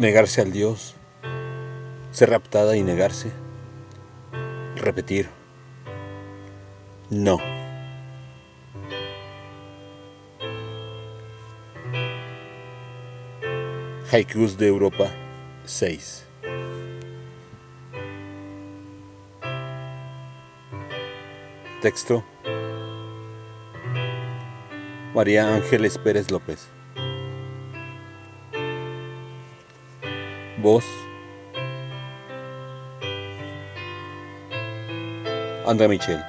negarse al Dios, ser raptada y negarse, repetir, no. Haikus de Europa 6 Texto. María Ángeles Pérez López Voz André Michel